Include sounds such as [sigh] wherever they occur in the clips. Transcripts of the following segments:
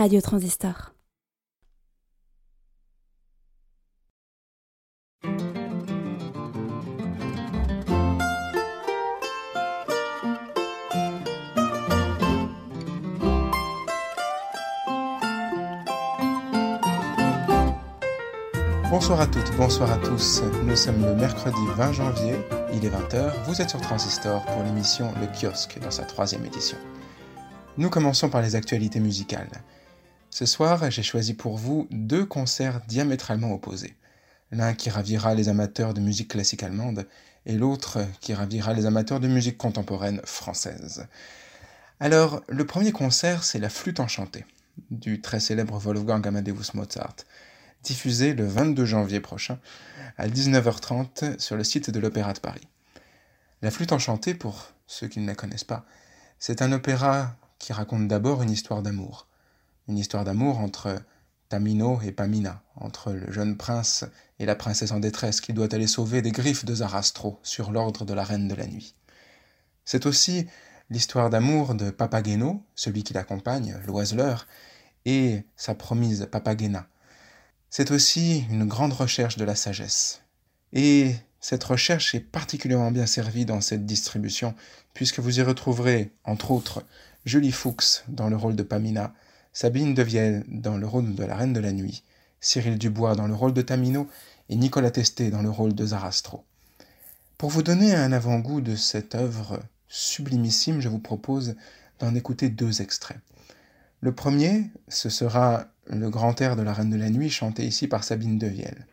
Radio Transistor. Bonsoir à toutes, bonsoir à tous. Nous sommes le mercredi 20 janvier, il est 20h, vous êtes sur Transistor pour l'émission Le Kiosque dans sa troisième édition. Nous commençons par les actualités musicales. Ce soir, j'ai choisi pour vous deux concerts diamétralement opposés. L'un qui ravira les amateurs de musique classique allemande et l'autre qui ravira les amateurs de musique contemporaine française. Alors, le premier concert, c'est La Flûte enchantée, du très célèbre Wolfgang Amadeus Mozart diffusé le 22 janvier prochain à 19h30 sur le site de l'Opéra de Paris. La flûte enchantée, pour ceux qui ne la connaissent pas, c'est un opéra qui raconte d'abord une histoire d'amour. Une histoire d'amour entre Tamino et Pamina, entre le jeune prince et la princesse en détresse qui doit aller sauver des griffes de Zarastro sur l'ordre de la reine de la nuit. C'est aussi l'histoire d'amour de Papageno, celui qui l'accompagne, l'oiseleur, et sa promise Papagena, c'est aussi une grande recherche de la sagesse. Et cette recherche est particulièrement bien servie dans cette distribution, puisque vous y retrouverez, entre autres, Julie Fuchs dans le rôle de Pamina, Sabine Devielle dans le rôle de la Reine de la Nuit, Cyril Dubois dans le rôle de Tamino et Nicolas Testé dans le rôle de Zarastro. Pour vous donner un avant-goût de cette œuvre sublimissime, je vous propose d'en écouter deux extraits. Le premier, ce sera le grand air de la Reine de la Nuit chanté ici par Sabine Devielle.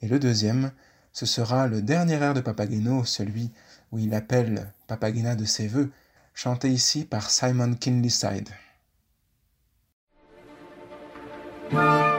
Et le deuxième, ce sera le dernier air de Papageno, celui où il appelle Papagena de ses voeux, chanté ici par Simon Kinleyside. Thank.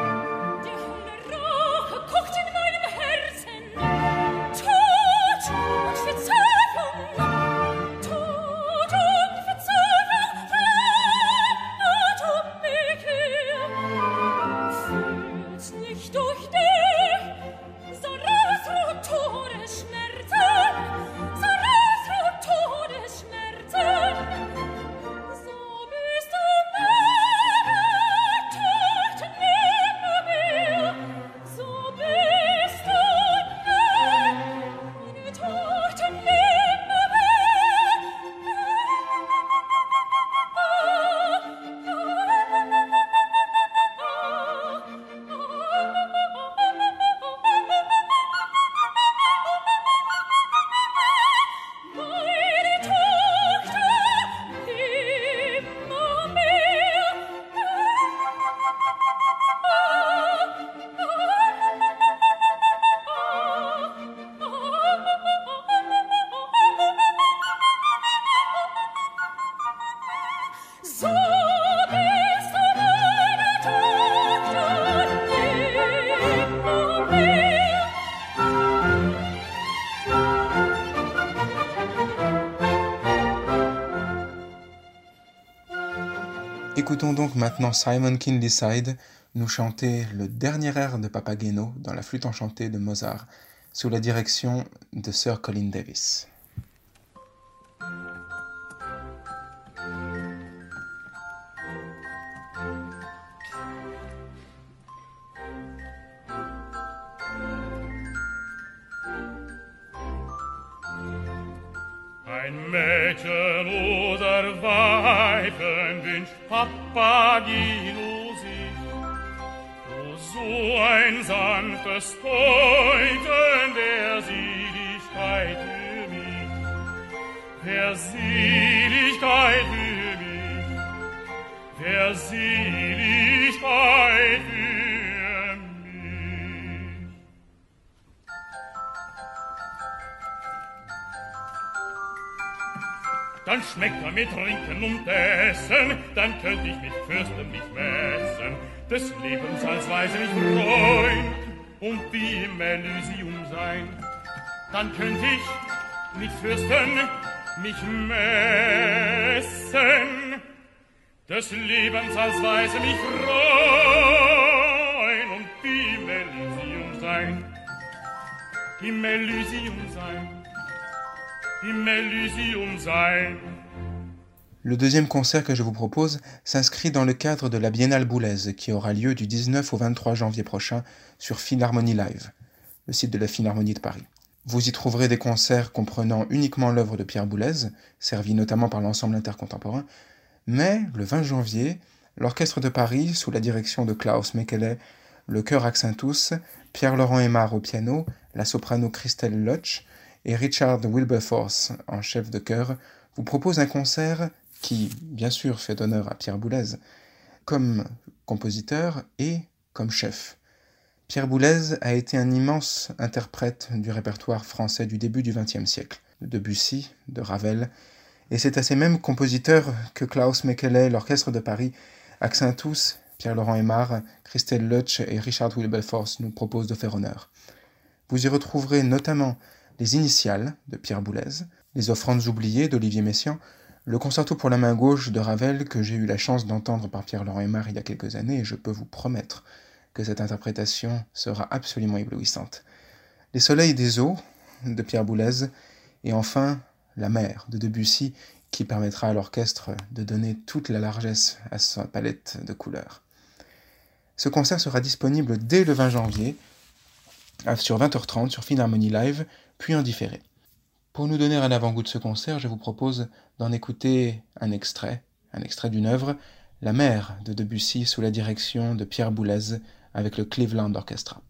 Écoutons donc maintenant Simon Kinleyside nous chanter le dernier air de Papageno dans la flûte enchantée de Mozart, sous la direction de Sir Colin Davis. Weise mich freuen und wie im Elysium sein. Dann könnt ich mit Fürsten mich messen, des Lebens als Weise mich freuen und wie im Elysium sein. Im Elysium sein im Elysium sein. Le deuxième concert que je vous propose s'inscrit dans le cadre de la Biennale Boulez qui aura lieu du 19 au 23 janvier prochain sur Philharmonie Live, le site de la Philharmonie de Paris. Vous y trouverez des concerts comprenant uniquement l'œuvre de Pierre Boulez, servi notamment par l'ensemble intercontemporain, mais le 20 janvier, l'Orchestre de Paris, sous la direction de Klaus Mekele, le chœur Accentus, Pierre-Laurent Aymar au piano, la soprano Christelle Lutsch et Richard Wilberforce en chef de chœur, vous propose un concert qui, bien sûr, fait honneur à Pierre Boulez, comme compositeur et comme chef. Pierre Boulez a été un immense interprète du répertoire français du début du XXe siècle, de Debussy, de Ravel, et c'est à ces mêmes compositeurs que Klaus Mekele, l'Orchestre de Paris, Accentus, Pierre-Laurent Aymar, Christelle Lutsch et Richard Wilberforce nous proposent de faire honneur. Vous y retrouverez notamment les initiales de Pierre Boulez, les offrandes oubliées d'Olivier Messiaen, le concerto pour la main gauche de Ravel que j'ai eu la chance d'entendre par Pierre-Laurent Aymar il y a quelques années et je peux vous promettre que cette interprétation sera absolument éblouissante. Les soleils des eaux de Pierre Boulez et enfin La mer de Debussy qui permettra à l'orchestre de donner toute la largesse à sa palette de couleurs. Ce concert sera disponible dès le 20 janvier sur 20h30 sur Philharmonie Live, puis en différé. Pour nous donner un avant-goût de ce concert, je vous propose d'en écouter un extrait, un extrait d'une œuvre, La mer de Debussy sous la direction de Pierre Boulez avec le Cleveland Orchestra.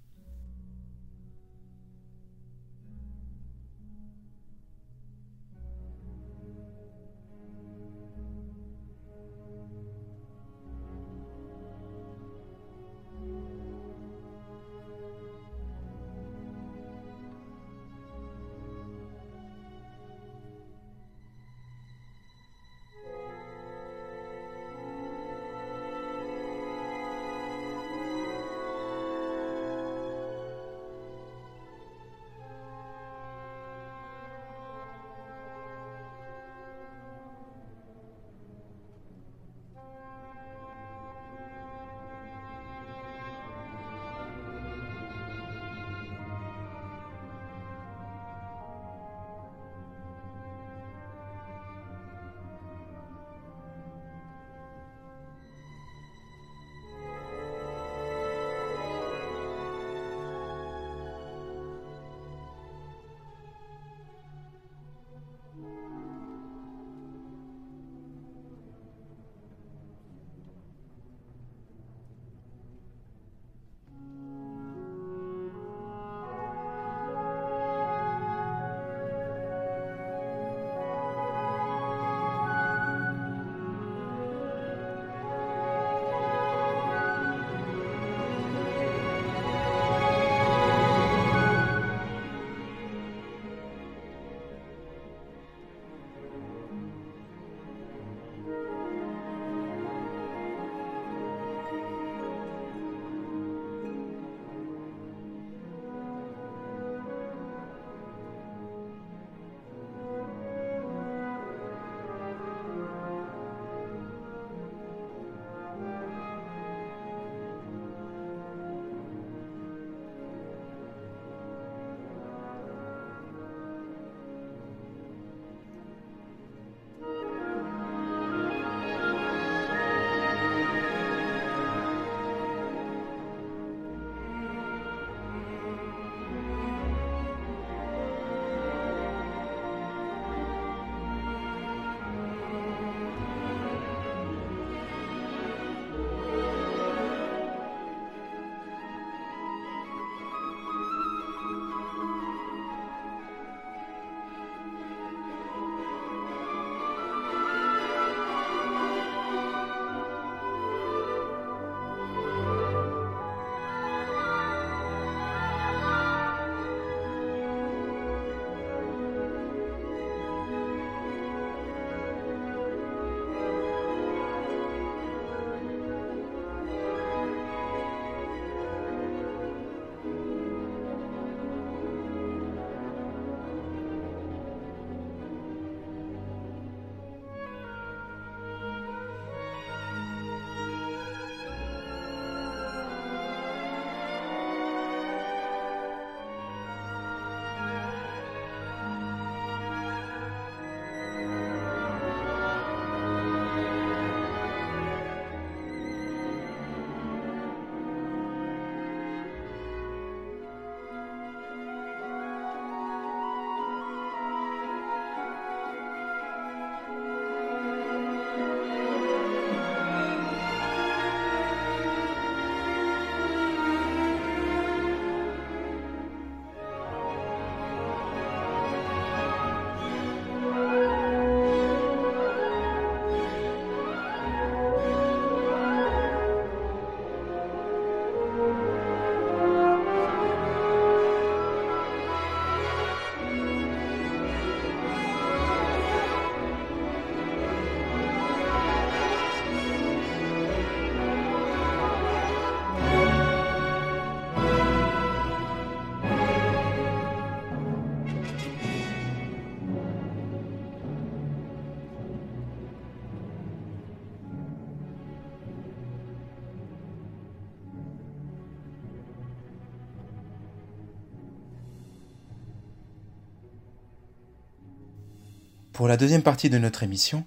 Pour la deuxième partie de notre émission,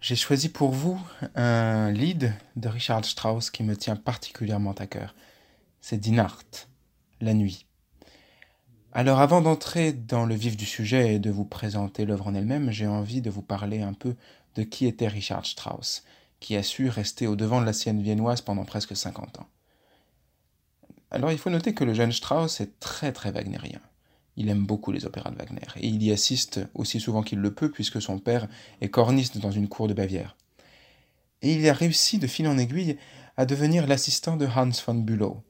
j'ai choisi pour vous un lead de Richard Strauss qui me tient particulièrement à cœur. C'est Dinart, La nuit. Alors avant d'entrer dans le vif du sujet et de vous présenter l'œuvre en elle-même, j'ai envie de vous parler un peu de qui était Richard Strauss, qui a su rester au devant de la scène viennoise pendant presque 50 ans. Alors il faut noter que le jeune Strauss est très très wagnérien. Il aime beaucoup les opéras de Wagner, et il y assiste aussi souvent qu'il le peut, puisque son père est corniste dans une cour de Bavière. Et il a réussi de fil en aiguille à devenir l'assistant de Hans von Bülow.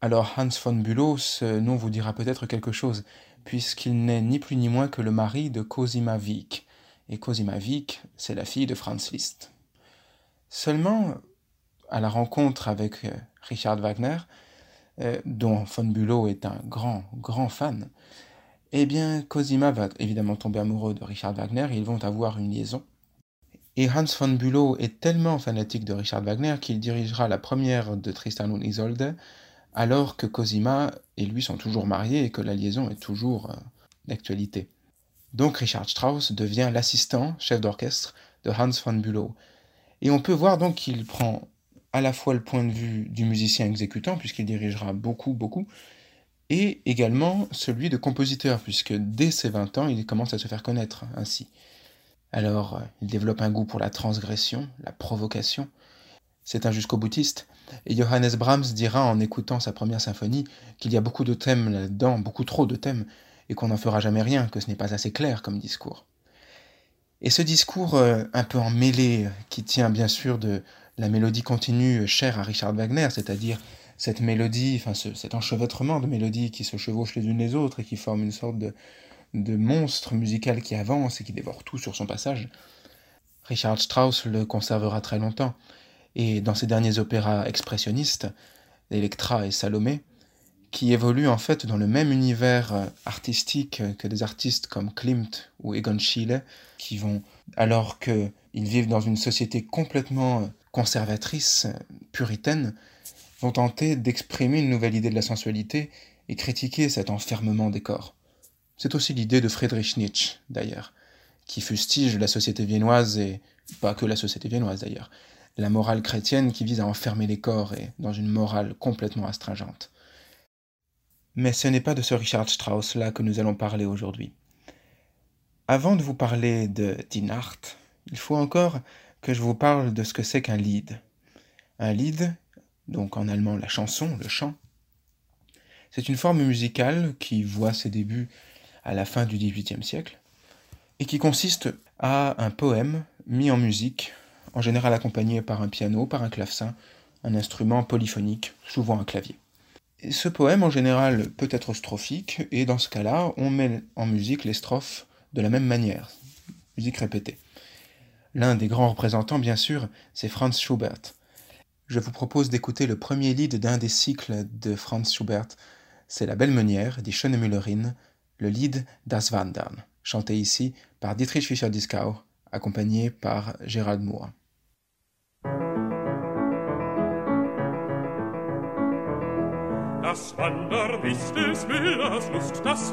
Alors Hans von Bülow, ce nom vous dira peut-être quelque chose, puisqu'il n'est ni plus ni moins que le mari de Cosima Wieck, et Cosima Wieck, c'est la fille de Franz Liszt. Seulement, à la rencontre avec euh, Richard Wagner, euh, dont von Bülow est un grand, grand fan, eh bien, Cosima va évidemment tomber amoureux de Richard Wagner et ils vont avoir une liaison. Et Hans von Bülow est tellement fanatique de Richard Wagner qu'il dirigera la première de Tristan und Isolde, alors que Cosima et lui sont toujours mariés et que la liaison est toujours euh, d'actualité. Donc Richard Strauss devient l'assistant, chef d'orchestre, de Hans von Bülow. Et on peut voir donc qu'il prend à la fois le point de vue du musicien exécutant, puisqu'il dirigera beaucoup, beaucoup, et également celui de compositeur, puisque dès ses 20 ans, il commence à se faire connaître ainsi. Alors, il développe un goût pour la transgression, la provocation. C'est un jusqu'au boutiste, et Johannes Brahms dira en écoutant sa première symphonie qu'il y a beaucoup de thèmes là-dedans, beaucoup trop de thèmes, et qu'on n'en fera jamais rien, que ce n'est pas assez clair comme discours. Et ce discours euh, un peu emmêlé, qui tient bien sûr de, la mélodie continue chère à Richard Wagner, c'est-à-dire cette mélodie, enfin cet enchevêtrement de mélodies qui se chevauchent les unes les autres et qui forment une sorte de, de monstre musical qui avance et qui dévore tout sur son passage. Richard Strauss le conservera très longtemps, et dans ses derniers opéras expressionnistes, Electra et Salomé, qui évoluent en fait dans le même univers artistique que des artistes comme Klimt ou Egon Schiele, qui vont, alors qu'ils vivent dans une société complètement conservatrices, puritaines, vont tenter d'exprimer une nouvelle idée de la sensualité et critiquer cet enfermement des corps. C'est aussi l'idée de Friedrich Nietzsche, d'ailleurs, qui fustige la société viennoise et pas que la société viennoise d'ailleurs, la morale chrétienne qui vise à enfermer les corps et dans une morale complètement astringente. Mais ce n'est pas de ce Richard Strauss-là que nous allons parler aujourd'hui. Avant de vous parler de Dinart, il faut encore que je vous parle de ce que c'est qu'un Lied. Un Lied, donc en allemand la chanson, le chant, c'est une forme musicale qui voit ses débuts à la fin du XVIIIe siècle et qui consiste à un poème mis en musique, en général accompagné par un piano, par un clavecin, un instrument polyphonique, souvent un clavier. ce poème en général peut être strophique et dans ce cas-là, on met en musique les strophes de la même manière, musique répétée. L'un des grands représentants, bien sûr, c'est Franz Schubert. Je vous propose d'écouter le premier lead d'un des cycles de Franz Schubert. C'est La Belle Meunière, dit Schönemüllerin, le lead Das Wandern, chanté ici par Dietrich Fischer-Dieskau, accompagné par Gérald Moore. Das des Lust, das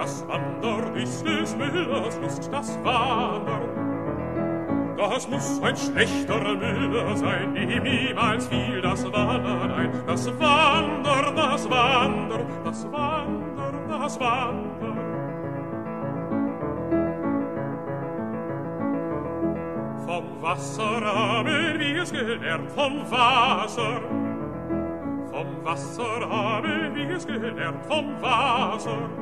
Das Wandern ist des Müllers Lust, das Wandern. Das muss ein schlechter Müller sein, ihm niemals fiel das Wandern ein. Das Wandern, das Wandern, das Wandern, das Wandern. Vom Wasser haben wir's gelernt, vom Wasser. Vom Wasser haben wir's gelernt, vom Wasser.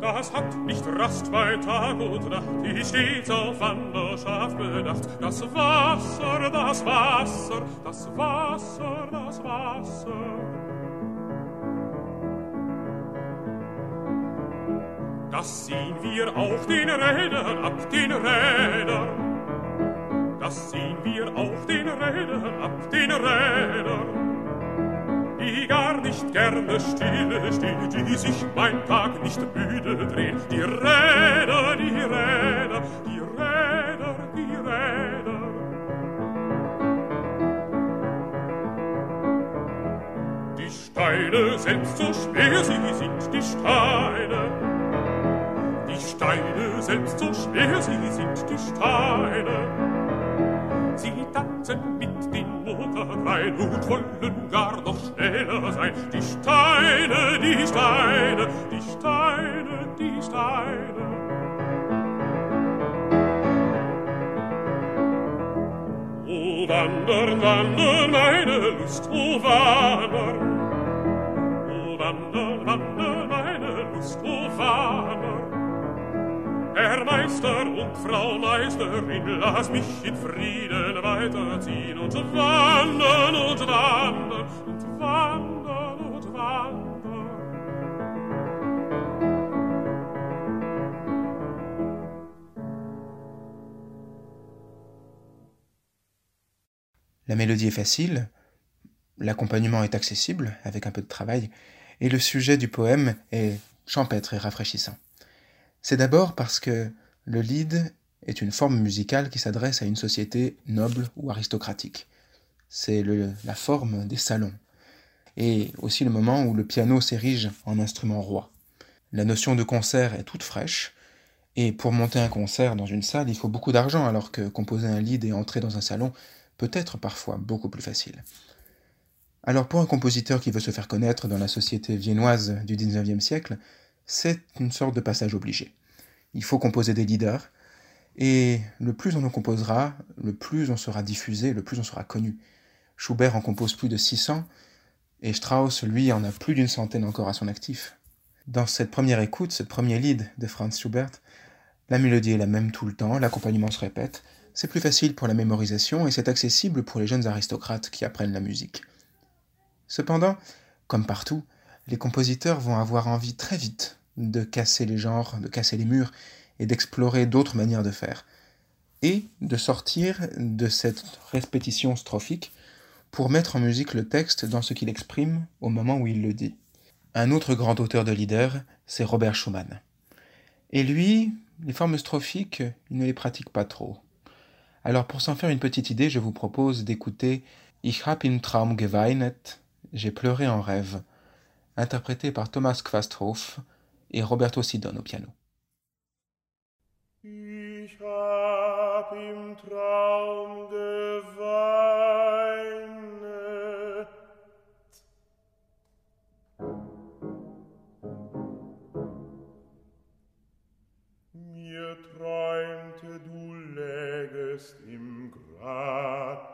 Das hat nicht Rast bei Tag und Nacht, die stets auf Wanderschaft bedacht. Das Wasser, das Wasser, das Wasser, das Wasser. Das sehen wir auf den Rädern, ab den Rädern. Das sehen wir auf den Rädern, ab den Rädern die gar nicht gerne stille steht, die sich mein Tag nicht müde dreht. Die Räder, die Räder, die Räder, die Räder. Die Steine, selbst so schwer sie sind, die Steine, die Steine, selbst so schwer sie sind, die Steine. Sie tanzen mit den Mutterrein und wollen gar noch schneller sein. Die Steine, die Steine, die Steine, die Steine. Oh, wandern, wandern, meine Lust, oh, wandern. Oh, wandern, wandern, meine Lust, oh, wandern. Herr Meister und Frau Meisterin, lass mich in Frieden weiterziehen und wandern und wandern und wandern und wandern. La mélodie est facile, l'accompagnement est accessible avec un peu de travail, et le sujet du poème est champêtre et rafraîchissant. C'est d'abord parce que le lied est une forme musicale qui s'adresse à une société noble ou aristocratique. C'est la forme des salons, et aussi le moment où le piano s'érige en instrument roi. La notion de concert est toute fraîche, et pour monter un concert dans une salle, il faut beaucoup d'argent, alors que composer un lead et entrer dans un salon peut être parfois beaucoup plus facile. Alors pour un compositeur qui veut se faire connaître dans la société viennoise du XIXe siècle, c'est une sorte de passage obligé. Il faut composer des leaders, et le plus on en composera, le plus on sera diffusé, le plus on sera connu. Schubert en compose plus de 600, et Strauss, lui, en a plus d'une centaine encore à son actif. Dans cette première écoute, ce premier lead de Franz Schubert, la mélodie est la même tout le temps, l'accompagnement se répète, c'est plus facile pour la mémorisation et c'est accessible pour les jeunes aristocrates qui apprennent la musique. Cependant, comme partout, les compositeurs vont avoir envie très vite de casser les genres, de casser les murs et d'explorer d'autres manières de faire, et de sortir de cette répétition strophique pour mettre en musique le texte dans ce qu'il exprime au moment où il le dit. Un autre grand auteur de leader, c'est Robert Schumann. Et lui, les formes strophiques, il ne les pratique pas trop. Alors pour s'en faire une petite idée, je vous propose d'écouter Ich hab im Traum geweinet, J'ai pleuré en rêve, interprété par Thomas Quasthoff, et Roberto Sidon au piano. Ich hab im Traum geweinet. Mir träumte, du lägest im Grab.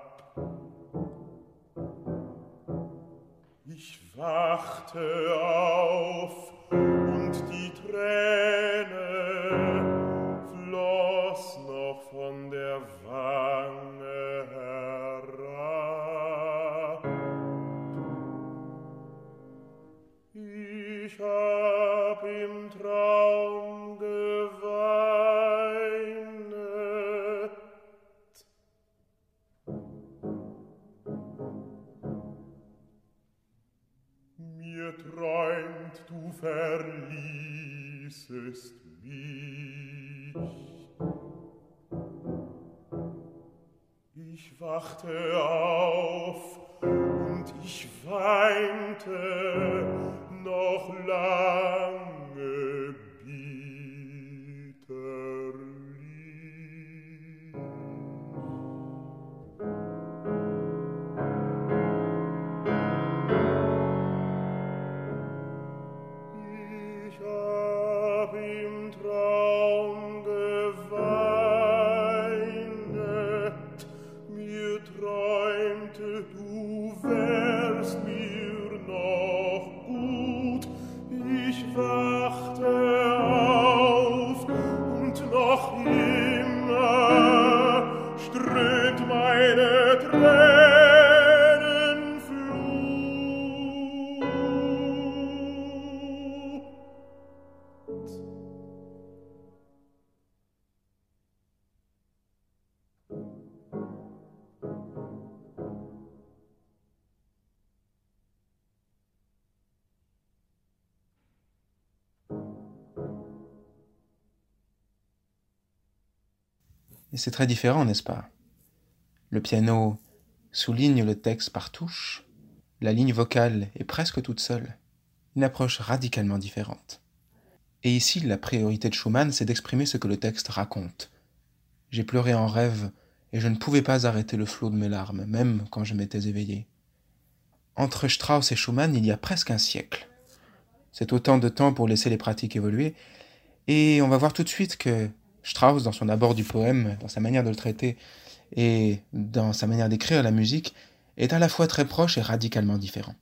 Ich wachte auf träne floss noch von küssest mich. Ich wachte auf und ich weinte noch lange. C'est très différent, n'est-ce pas? Le piano souligne le texte par touche, la ligne vocale est presque toute seule, une approche radicalement différente. Et ici, la priorité de Schumann, c'est d'exprimer ce que le texte raconte. J'ai pleuré en rêve, et je ne pouvais pas arrêter le flot de mes larmes, même quand je m'étais éveillé. Entre Strauss et Schumann, il y a presque un siècle. C'est autant de temps pour laisser les pratiques évoluer, et on va voir tout de suite que Strauss, dans son abord du poème, dans sa manière de le traiter, et dans sa manière d'écrire la musique, est à la fois très proche et radicalement différent.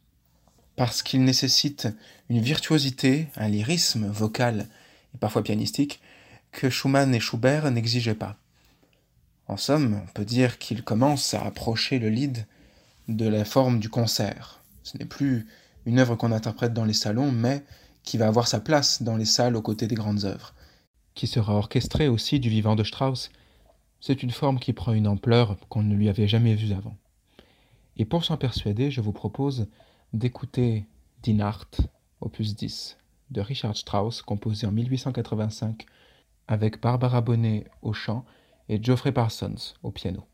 Parce qu'il nécessite une virtuosité, un lyrisme vocal et parfois pianistique que Schumann et Schubert n'exigeaient pas. En somme, on peut dire qu'il commence à approcher le lead de la forme du concert. Ce n'est plus une œuvre qu'on interprète dans les salons, mais qui va avoir sa place dans les salles aux côtés des grandes œuvres, qui sera orchestrée aussi du vivant de Strauss. C'est une forme qui prend une ampleur qu'on ne lui avait jamais vue avant. Et pour s'en persuader, je vous propose d'écouter Die Nacht, opus 10, de Richard Strauss, composé en 1885, avec Barbara Bonnet au chant et Geoffrey Parsons au piano.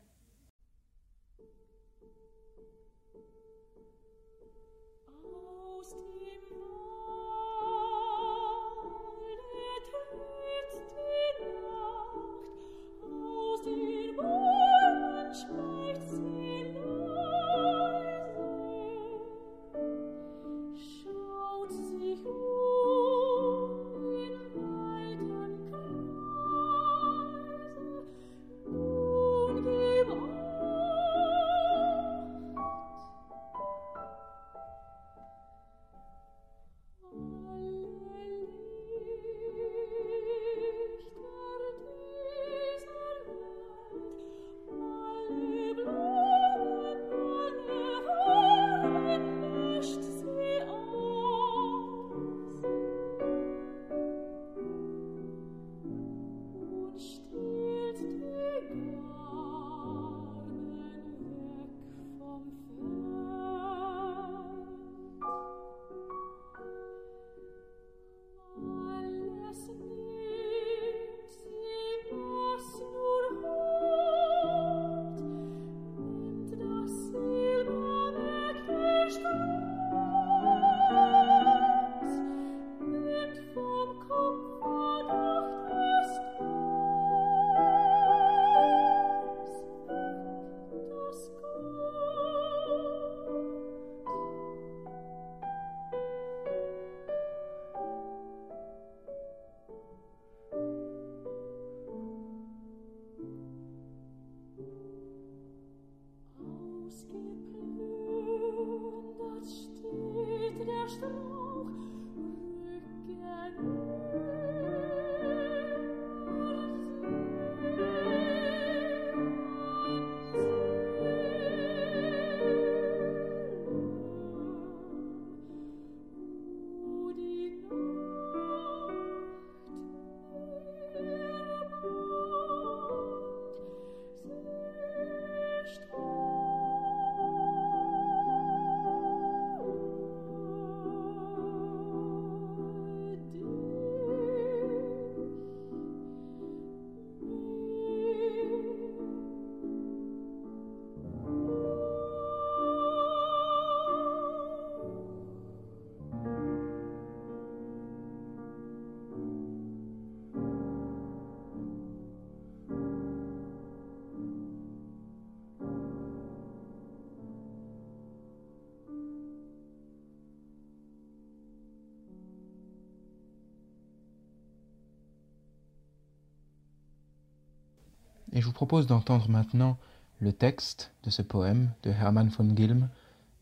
Et je vous propose d'entendre maintenant le texte de ce poème de Hermann von Gilm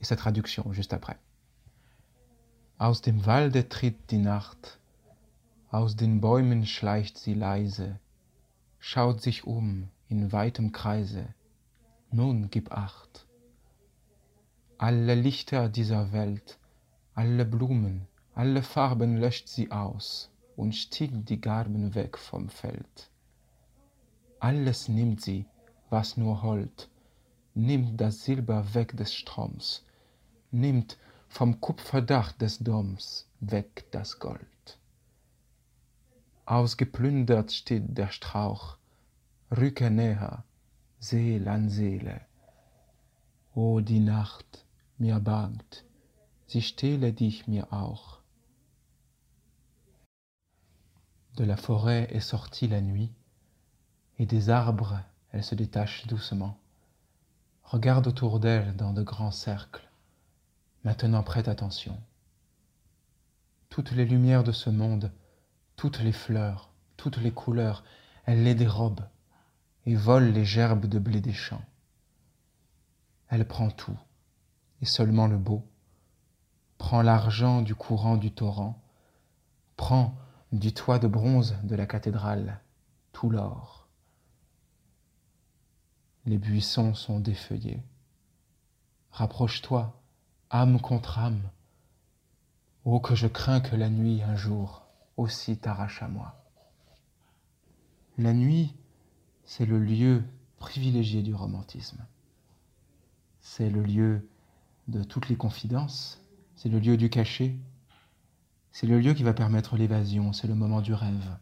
et sa traduction juste après. Aus dem Walde tritt die Nacht, aus den Bäumen schleicht sie leise, schaut sich um in weitem Kreise, nun gib acht. Alle Lichter dieser Welt, alle Blumen, alle Farben löscht sie aus und stieg die Garben weg vom Feld alles nimmt sie, was nur hold, nimmt das Silber weg des Stroms, nimmt vom Kupferdach des Doms weg das Gold. Ausgeplündert steht der Strauch, rücke näher, Seel an Seele. O die Nacht mir bangt, sie stehle dich mir auch. De la forêt est sortie la nuit, et des arbres elle se détache doucement. Regarde autour d'elle dans de grands cercles. Maintenant prête attention. Toutes les lumières de ce monde, toutes les fleurs, toutes les couleurs, elle les dérobe et vole les gerbes de blé des champs. Elle prend tout, et seulement le beau, prend l'argent du courant du torrent, prend du toit de bronze de la cathédrale tout l'or. Les buissons sont défeuillés. Rapproche-toi, âme contre âme. Oh, que je crains que la nuit un jour aussi t'arrache à moi. La nuit, c'est le lieu privilégié du romantisme. C'est le lieu de toutes les confidences, c'est le lieu du cachet, c'est le lieu qui va permettre l'évasion, c'est le moment du rêve.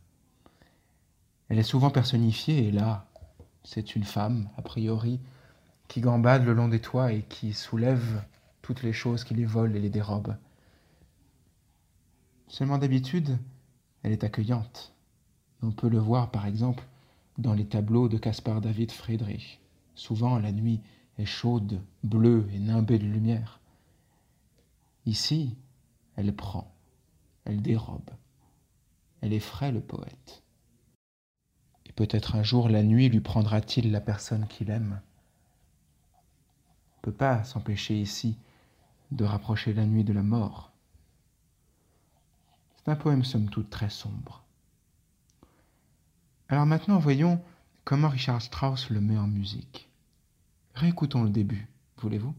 Elle est souvent personnifiée, et là, c'est une femme, a priori, qui gambade le long des toits et qui soulève toutes les choses qui les volent et les dérobent. Seulement d'habitude, elle est accueillante. On peut le voir, par exemple, dans les tableaux de Caspar David Friedrich. Souvent, la nuit est chaude, bleue et nimbée de lumière. Ici, elle prend, elle dérobe, elle effraie le poète. Peut-être un jour la nuit lui prendra-t-il la personne qu'il aime. On ne peut pas s'empêcher ici de rapprocher la nuit de la mort. C'est un poème somme toute très sombre. Alors maintenant, voyons comment Richard Strauss le met en musique. Réécoutons le début, voulez-vous?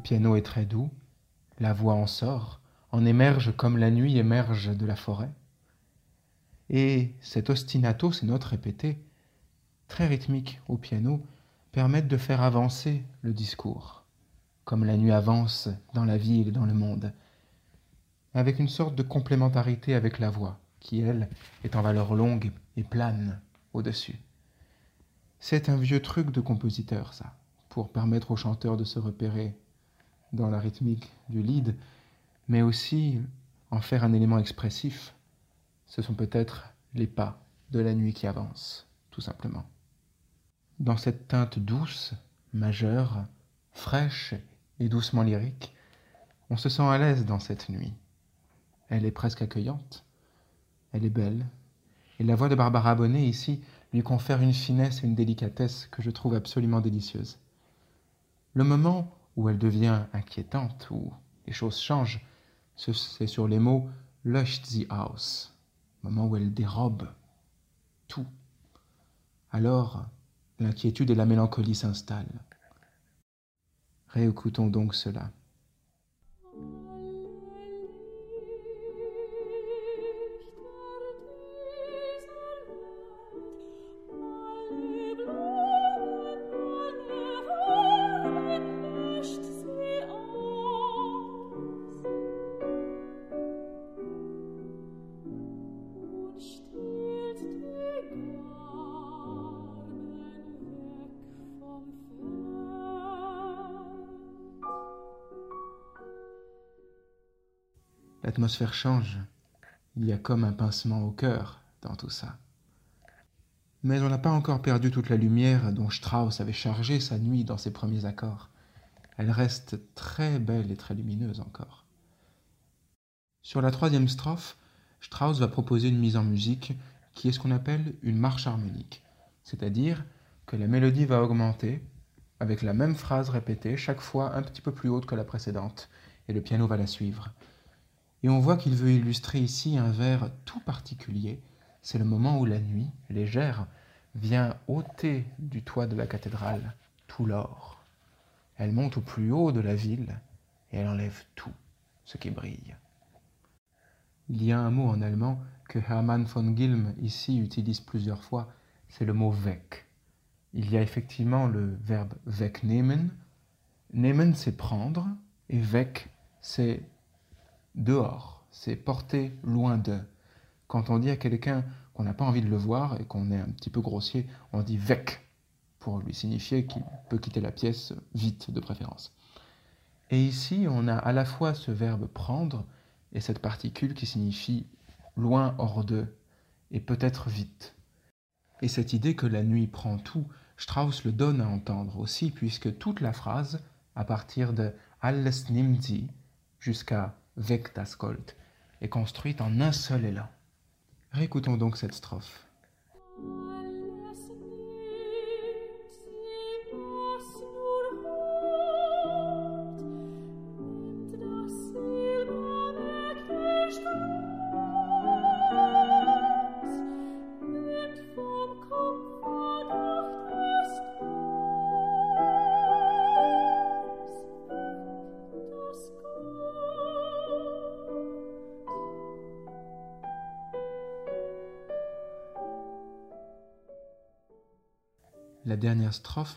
Piano est très doux, la voix en sort, en émerge comme la nuit émerge de la forêt. Et cet ostinato, ces notes répétées, très rythmiques au piano, permettent de faire avancer le discours, comme la nuit avance dans la ville et dans le monde, avec une sorte de complémentarité avec la voix, qui, elle, est en valeur longue et plane au-dessus. C'est un vieux truc de compositeur, ça, pour permettre au chanteur de se repérer dans la rythmique du lead, mais aussi en faire un élément expressif. Ce sont peut-être les pas de la nuit qui avance, tout simplement. Dans cette teinte douce, majeure, fraîche et doucement lyrique, on se sent à l'aise dans cette nuit. Elle est presque accueillante, elle est belle, et la voix de Barbara Bonnet ici lui confère une finesse et une délicatesse que je trouve absolument délicieuse. Le moment où elle devient inquiétante, où les choses changent, c'est sur les mots löscht sie aus, moment où elle dérobe tout. Alors, l'inquiétude et la mélancolie s'installent. Réécoutons donc cela. Change. Il y a comme un pincement au cœur dans tout ça. Mais on n'a pas encore perdu toute la lumière dont Strauss avait chargé sa nuit dans ses premiers accords. Elle reste très belle et très lumineuse encore. Sur la troisième strophe, Strauss va proposer une mise en musique qui est ce qu'on appelle une marche harmonique, c'est-à-dire que la mélodie va augmenter avec la même phrase répétée chaque fois un petit peu plus haute que la précédente, et le piano va la suivre. Et on voit qu'il veut illustrer ici un vers tout particulier. C'est le moment où la nuit, légère, vient ôter du toit de la cathédrale tout l'or. Elle monte au plus haut de la ville et elle enlève tout, ce qui brille. Il y a un mot en allemand que Hermann von Gilm ici utilise plusieurs fois, c'est le mot weg. Il y a effectivement le verbe wegnehmen. Nehmen, c'est prendre, et weg, c'est dehors, c'est porter loin de. Quand on dit à quelqu'un qu'on n'a pas envie de le voir et qu'on est un petit peu grossier, on dit weg pour lui signifier qu'il peut quitter la pièce vite de préférence. Et ici, on a à la fois ce verbe prendre et cette particule qui signifie loin hors d'eux et peut-être vite. Et cette idée que la nuit prend tout, Strauss le donne à entendre aussi, puisque toute la phrase, à partir de Alles nimmt sie jusqu'à Gold, est construite en un seul élan. Réécoutons donc cette strophe.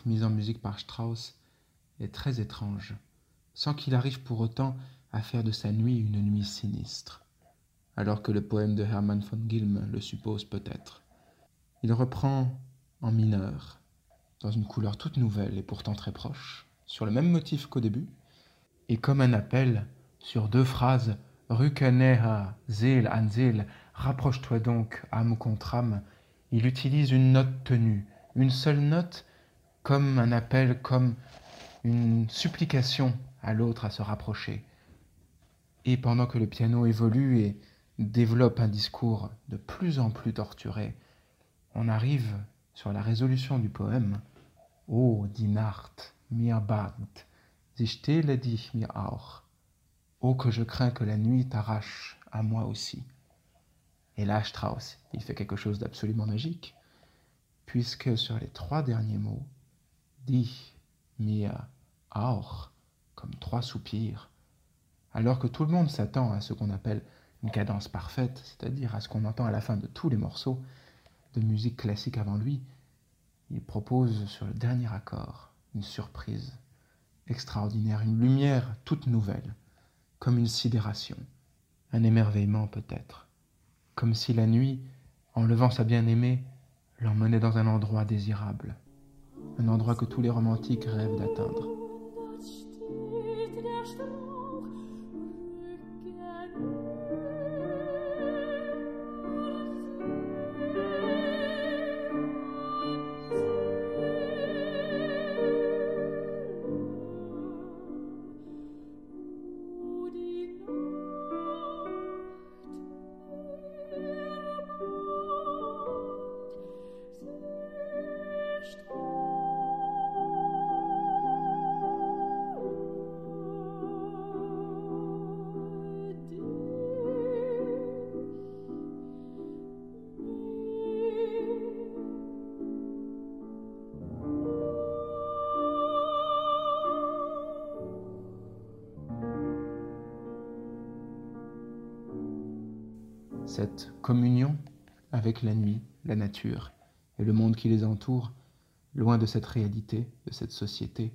Mise en musique par Strauss, est très étrange, sans qu'il arrive pour autant à faire de sa nuit une nuit sinistre, alors que le poème de Hermann von Gilm le suppose peut-être. Il reprend en mineur, dans une couleur toute nouvelle et pourtant très proche, sur le même motif qu'au début, et comme un appel sur deux phrases Rückeneha, Zil an Zil, rapproche-toi donc, âme contre âme, il utilise une note tenue, une seule note comme un appel, comme une supplication à l'autre à se rapprocher. Et pendant que le piano évolue et développe un discours de plus en plus torturé, on arrive sur la résolution du poème. Oh, die Nacht, mir bangt, sie dich mir auch. Oh, que je crains que la nuit t'arrache à moi aussi. Et là, Strauss, il fait quelque chose d'absolument magique puisque sur les trois derniers mots, dit mir auch, comme trois soupirs, alors que tout le monde s'attend à ce qu'on appelle une cadence parfaite, c'est-à-dire à ce qu'on entend à la fin de tous les morceaux de musique classique avant lui, il propose sur le dernier accord une surprise extraordinaire, une lumière toute nouvelle, comme une sidération, un émerveillement peut-être, comme si la nuit, en levant sa bien-aimée, l'emmenait dans un endroit désirable, un endroit que tous les romantiques rêvent d'atteindre. Cette communion avec la nuit, la nature et le monde qui les entoure, loin de cette réalité, de cette société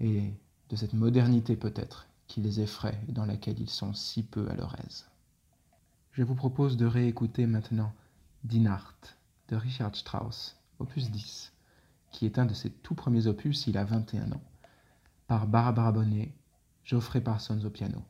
et de cette modernité peut-être qui les effraie et dans laquelle ils sont si peu à leur aise. Je vous propose de réécouter maintenant Dinart de Richard Strauss, opus 10, qui est un de ses tout premiers opus, il a 21 ans, par Barbara Bonnet, Geoffrey Parsons au piano.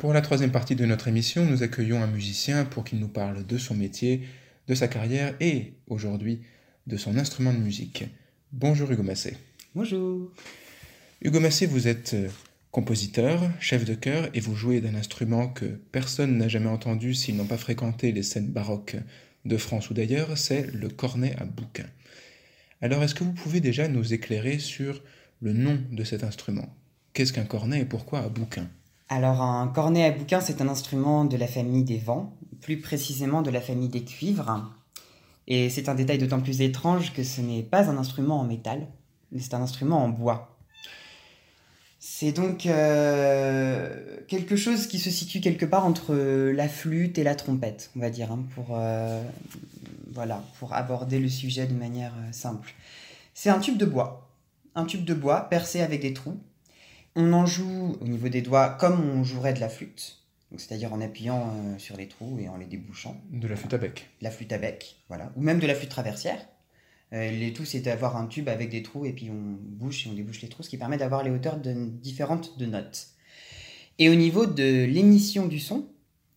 Pour la troisième partie de notre émission, nous accueillons un musicien pour qu'il nous parle de son métier, de sa carrière et, aujourd'hui, de son instrument de musique. Bonjour Hugo Massé. Bonjour. Hugo Massé, vous êtes euh, compositeur, chef de chœur et vous jouez d'un instrument que personne n'a jamais entendu s'ils n'ont pas fréquenté les scènes baroques de France ou d'ailleurs, c'est le cornet à bouquin. Alors est-ce que vous pouvez déjà nous éclairer sur le nom de cet instrument? Qu'est-ce qu'un cornet et pourquoi à bouquin? Alors un cornet à bouquin, c'est un instrument de la famille des vents, plus précisément de la famille des cuivres. Et c'est un détail d'autant plus étrange que ce n'est pas un instrument en métal, mais c'est un instrument en bois. C'est donc euh, quelque chose qui se situe quelque part entre la flûte et la trompette, on va dire, hein, pour, euh, voilà, pour aborder le sujet de manière euh, simple. C'est un tube de bois, un tube de bois percé avec des trous. On en joue au niveau des doigts comme on jouerait de la flûte, c'est-à-dire en appuyant sur les trous et en les débouchant. De la flûte à bec. La flûte à bec, voilà, ou même de la flûte traversière. Euh, les tout, c'est d'avoir un tube avec des trous et puis on bouche et on débouche les trous, ce qui permet d'avoir les hauteurs différentes de notes. Et au niveau de l'émission du son,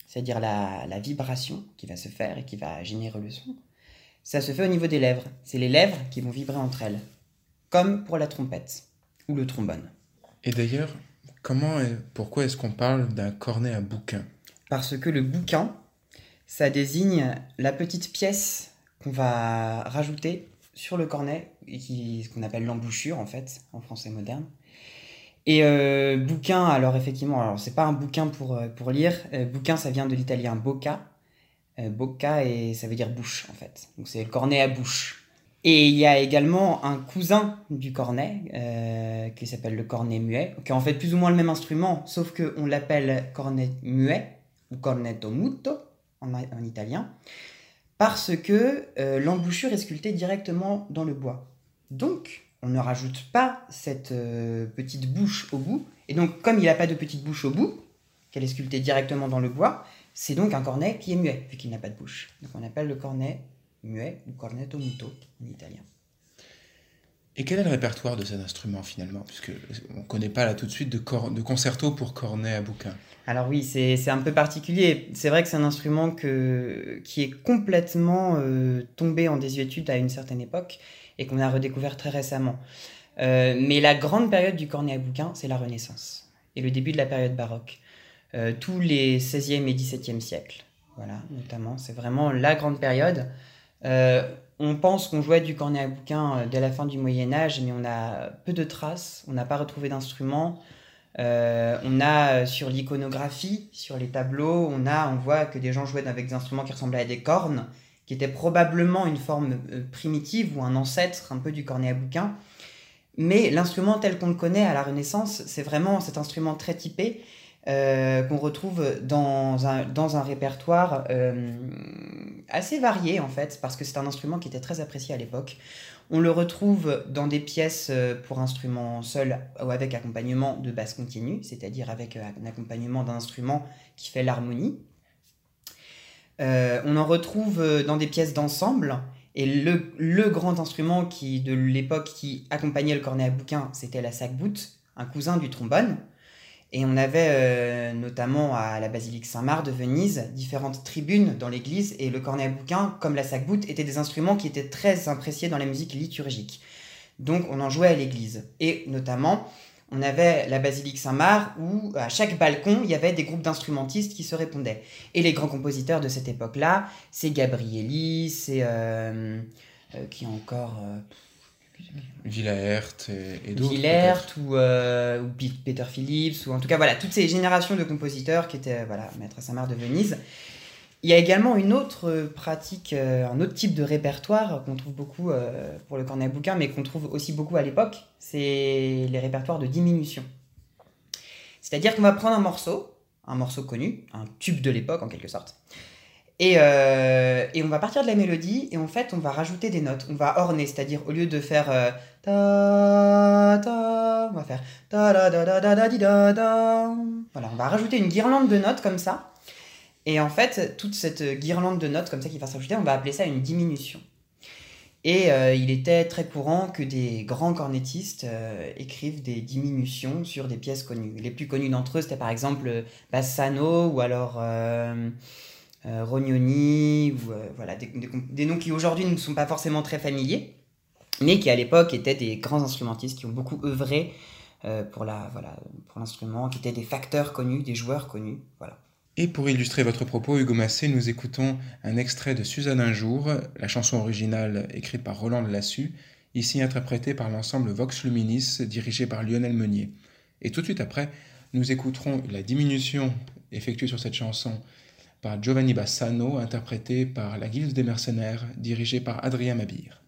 c'est-à-dire la, la, vibration qui va se faire et qui va générer le son, ça se fait au niveau des lèvres. C'est les lèvres qui vont vibrer entre elles, comme pour la trompette ou le trombone. Et d'ailleurs, comment et pourquoi est-ce qu'on parle d'un cornet à bouquin? Parce que le bouquin, ça désigne la petite pièce qu'on va rajouter sur le cornet, ce qu'on appelle l'embouchure en fait, en français moderne. Et euh, bouquin, alors effectivement, alors c'est pas un bouquin pour, euh, pour lire. Euh, bouquin, ça vient de l'italien bocca. bocca et ça veut dire bouche en fait. Donc c'est le cornet à bouche. Et il y a également un cousin du cornet qui s'appelle le cornet muet, qui est en fait plus ou moins le même instrument, sauf qu'on l'appelle cornet muet ou cornetto muto en, en italien parce que euh, l'embouchure est sculptée directement dans le bois. Donc, on ne rajoute pas cette euh, petite bouche au bout. Et donc, comme il n'a pas de petite bouche au bout, qu'elle est sculptée directement dans le bois, c'est donc un cornet qui est muet, vu qu'il n'a pas de bouche. Donc, on appelle le cornet muet ou cornetto muto en italien. Et quel est le répertoire de cet instrument finalement? Puisque on ne connaît pas là tout de suite de, de concerto pour cornet à bouquin. Alors oui, c'est un peu particulier. C'est vrai que c'est un instrument que, qui est complètement euh, tombé en désuétude à une certaine époque et qu'on a redécouvert très récemment. Euh, mais la grande période du cornet à bouquin, c'est la Renaissance et le début de la période baroque. Euh, tous les 16e et 17e siècles, voilà, notamment. C'est vraiment la grande période on pense qu'on jouait du cornet à bouquin euh, dès la fin du Moyen Âge, mais on a peu de traces, on n'a pas retrouvé d'instruments. Euh, on a euh, sur l'iconographie, sur les tableaux, on a, on voit que des gens jouaient avec des instruments qui ressemblaient à des cornes, qui étaient probablement une forme primitive ou un ancêtre un peu du cornet à bouquin. Mais l'instrument tel qu'on le connaît à la Renaissance, c'est vraiment cet instrument très typé euh, qu'on retrouve dans un, répertoire euh, assez varié en fait, parce que c'est un instrument qui était très apprécié à l'époque. On le retrouve dans des pièces euh, pour instruments seuls ou avec accompagnement de basse continue, c'est-à-dire avec un accompagnement d'un instrument qui fait l'harmonie. on en retrouve dans des pièces d'ensemble, et le, grand instrument qui, de l'époque qui accompagnait le cornet à bouquin, c'était la sac-bout, un cousin du trombone. Et on avait euh, notamment à la basilique Saint-Marc de Venise différentes tribunes dans l'église et le cornet à bouquin, comme la sac étaient des instruments qui étaient très appréciés dans la musique liturgique. Donc on en jouait à l'église. Et notamment, on avait la basilique Saint-Marc où à chaque balcon, il y avait des groupes d'instrumentistes qui se répondaient. Et les grands compositeurs de cette époque-là, c'est Gabrieli, c'est... Euh, euh, qui encore... Villaert et, et d'autres. Villaert ou, euh, ou, Peter Phillips, ou en tout cas, voilà, toutes ces générations de compositeurs qui étaient, voilà, Maître Saint-Marc de Venise. Il y a également une autre pratique, euh, un autre type de répertoire qu'on trouve beaucoup euh, pour le cornet à bouquin, mais qu'on trouve aussi beaucoup à l'époque, c'est les répertoires de diminution. C'est-à-dire qu'on va prendre un morceau, un morceau connu, un tube de l'époque en quelque sorte, et, euh, et, on va partir de la mélodie et en fait on va rajouter des notes. On va orner, c'est-à-dire au lieu de faire euh, ta ta, on va faire ta da da da da. Voilà, on va rajouter une guirlande de notes comme ça. Et en fait, toute cette guirlande de notes comme ça qui va s'ajouter, on va appeler ça une diminution. Et euh, il était très courant que des grands cornettistes euh, écrivent des diminutions sur des pièces connues. Les plus connus d'entre eux, c'était par exemple Bassano ou alors euh, Rognoni, ou voilà, des, noms qui aujourd'hui ne sont pas forcément très familiers, mais qui à l'époque étaient des grands instrumentistes qui ont beaucoup œuvré pour la voilà pour l'instrument, qui étaient des facteurs connus, des joueurs connus, voilà. Et pour illustrer votre propos, Hugo Massé, nous écoutons un extrait de Suzanne un jour, la chanson originale écrite par Roland de Lassus, ici interprétée par l'ensemble Vox Luminis dirigé par Lionel Meunier. Et tout de suite après, nous écouterons la diminution effectuée sur cette chanson par Giovanni Bassano, interprétée par la Guilde des mercenaires dirigée par Adrien Mabir.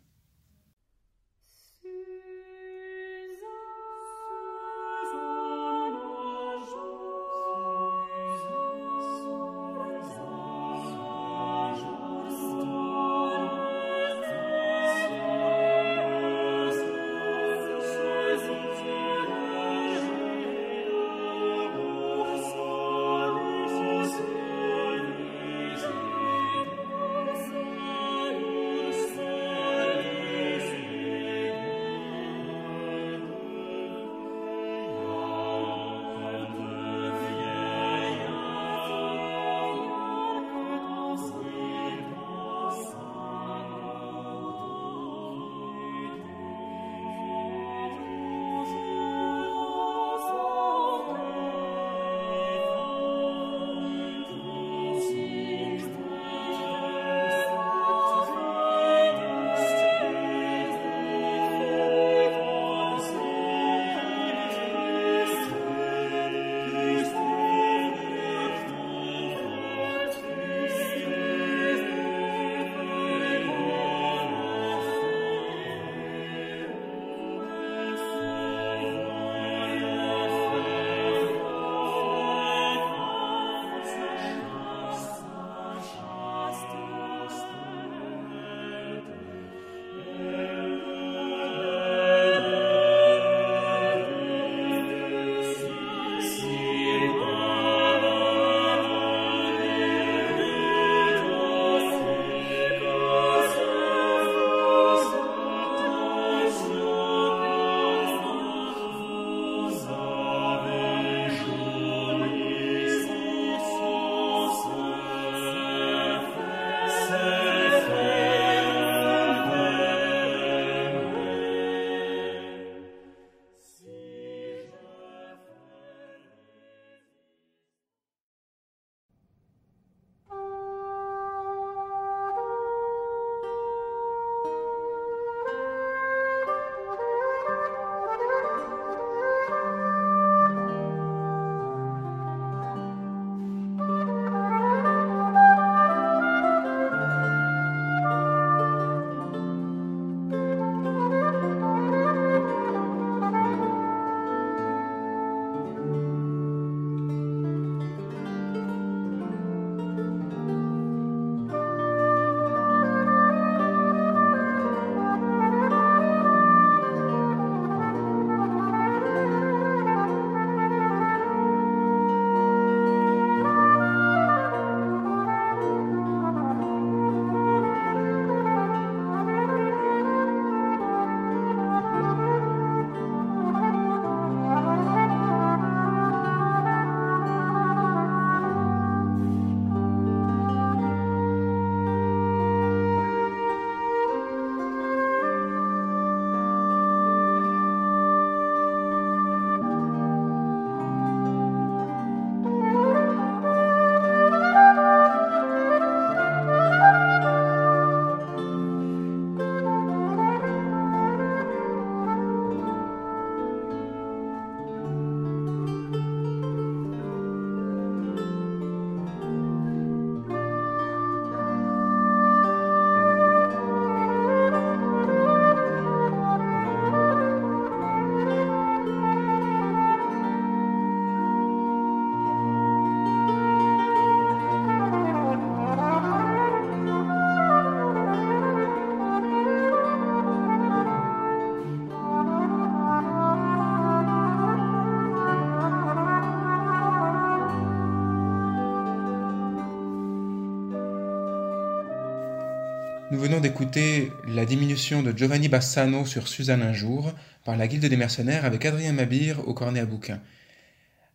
D'écouter la diminution de Giovanni Bassano sur Suzanne un jour par la Guilde des mercenaires avec Adrien Mabir au cornet à bouquin.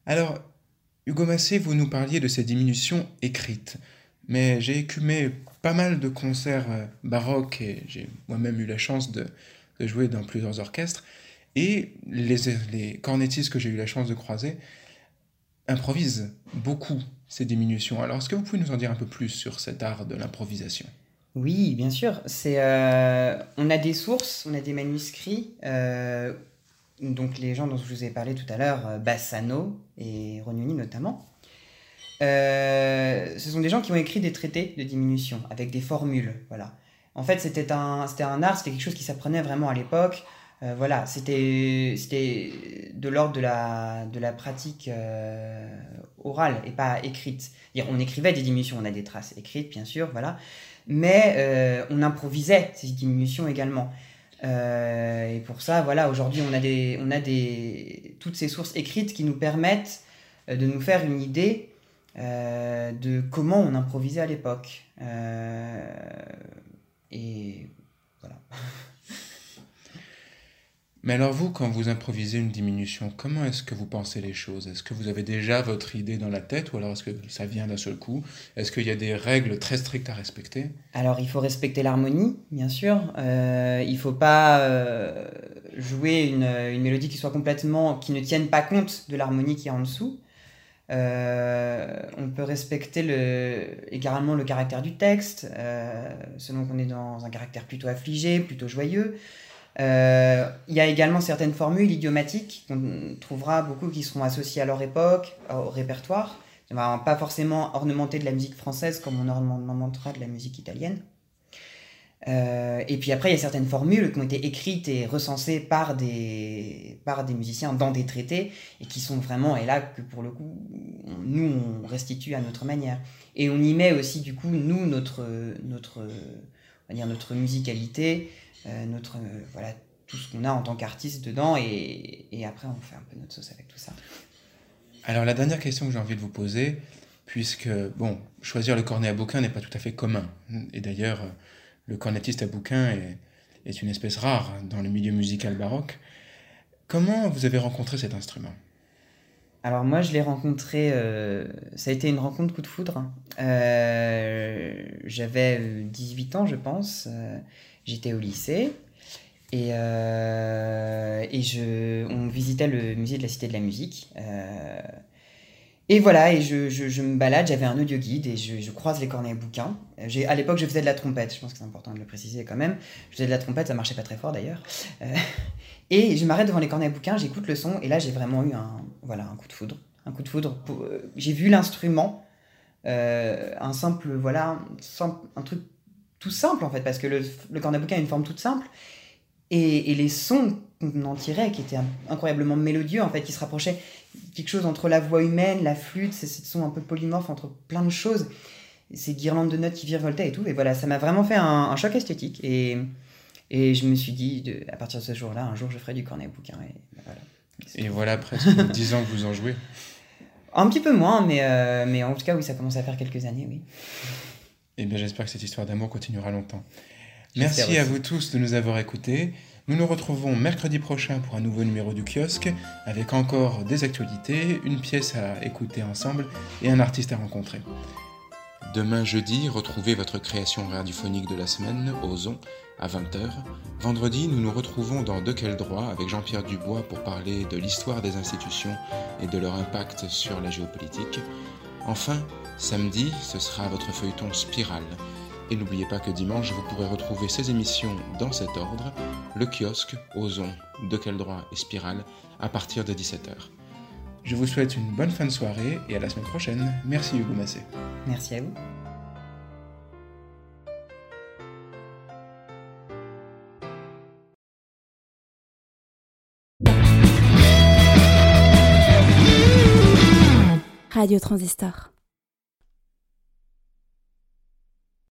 Alors, Hugo Massé, vous nous parliez de ces diminutions écrites, mais j'ai écumé pas mal de concerts euh, baroques et j'ai moi-même eu la chance de, jouer dans plusieurs orchestres. Et les, les cornettistes que j'ai eu la chance de croiser improvisent beaucoup ces diminutions. Alors, est-ce que vous pouvez nous en dire un peu plus sur cet art de l'improvisation? Oui, bien sûr. C'est, euh, on a des sources, on a des manuscrits. Euh, donc, les gens dont je vous ai parlé tout à l'heure, euh, Bassano et Rognoni notamment. ce sont des gens qui ont écrit des traités de diminution avec des formules. Voilà. En fait, c'était un, c'était un art, c'était quelque chose qui s'apprenait vraiment à l'époque. Voilà, c'était de l'ordre de la, de la pratique orale et pas écrite. On écrivait des diminutions, on a des traces écrites, bien sûr, voilà. Mais euh, on improvisait ces diminutions également. et pour ça, voilà, aujourd'hui, on a, des, on a des, toutes ces sources écrites qui nous permettent de nous faire une idée de comment on improvisait à l'époque. et voilà. [laughs] Mais alors vous, quand vous improvisez une diminution, comment est-ce que vous pensez les choses? Est-ce que vous avez déjà votre idée dans la tête ou alors est-ce que ça vient d'un seul coup? Est-ce qu'il y a des règles très strictes à respecter? Alors il faut respecter l'harmonie, bien sûr. Euh, il ne faut pas euh, jouer une, mélodie qui ne tienne pas compte de l'harmonie qui est en dessous. Euh, on peut respecter le, également le caractère du texte, selon qu'on est dans un caractère plutôt affligé, plutôt joyeux. Euh, il y a également certaines formules idiomatiques qu'on trouvera beaucoup qui seront associées à leur époque, au répertoire. Pas forcément ornementé de la musique française comme on ornementera de la musique italienne. Euh, et puis après, il y a certaines formules qui ont été écrites et recensées par des, par des musiciens dans des traités et qui sont vraiment, et là que pour le coup, nous, on restitue à notre manière. Et on y met aussi, du coup, nous, notre, notre, on va dire notre musicalité, notre, euh, voilà, tout ce qu'on a en tant qu'artiste dedans, et, et, après on fait un peu notre sauce avec tout ça. Alors la dernière question que j'ai envie de vous poser, puisque bon, choisir le cornet à bouquin n'est pas tout à fait commun, et d'ailleurs le cornetiste à bouquin est, est une espèce rare dans le milieu musical baroque. Comment vous avez rencontré cet instrument? Alors moi, je l'ai rencontré, euh, ça a été une rencontre coup de foudre. Euh, J'avais 18 ans, je pense. J'étais au lycée et, euh, et je, on visitait le musée de la Cité de la Musique. Euh, et voilà, et je, je, me balade, j'avais un audio guide et je, je croise les cornets bouquins. À l'époque, je faisais de la trompette, je pense que c'est important de le préciser quand même. Je faisais de la trompette, ça marchait pas très fort d'ailleurs. Euh, [laughs] et je m'arrête devant les cornets bouquins, j'écoute le son, et là j'ai vraiment eu un, voilà, un coup de foudre. Un coup de foudre. j'ai vu l'instrument, un simple, voilà, un truc tout simple en fait, parce que le, le cornet à bouquin a une forme toute simple. Et, et les sons qu'on en tirait, qui étaient incroyablement mélodieux, en fait, qui se rapprochaient quelque chose entre la voix humaine, la flûte, c'est ce son un peu polymorphe entre plein de choses, ces guirlandes de notes qui virevoltaient et tout. Et voilà, ça m'a vraiment fait un, choc esthétique. Et, et je me suis dit, de, à partir de ce jour-là, un jour je ferai du cornet à bouquin. Et voilà, et voilà presque [laughs] 10 ans que vous en jouez. Un petit peu moins, mais, euh, mais en tout cas, oui, ça commence à faire quelques années, oui. Eh bien, j'espère que cette histoire d'amour continuera longtemps. Merci à vous tous de nous avoir écoutés. Nous nous retrouvons mercredi prochain pour un nouveau numéro du kiosque, avec encore des actualités, une pièce à écouter ensemble et un artiste à rencontrer. Demain jeudi, retrouvez votre création radiophonique de la semaine, Ozon, à 20h. Vendredi, nous nous retrouvons dans De quel droit avec Jean-Pierre Dubois pour parler de l'histoire des institutions et de leur impact sur la géopolitique. Enfin, Samedi, ce sera votre feuilleton Spirale. Et n'oubliez pas que dimanche, vous pourrez retrouver ces émissions dans cet ordre, le kiosque, Ozon, De quel droit et Spirale, à partir de 17h. Je vous souhaite une bonne fin de soirée et à la semaine prochaine. Merci Hugo Massé. Merci à vous. Radio Transistor.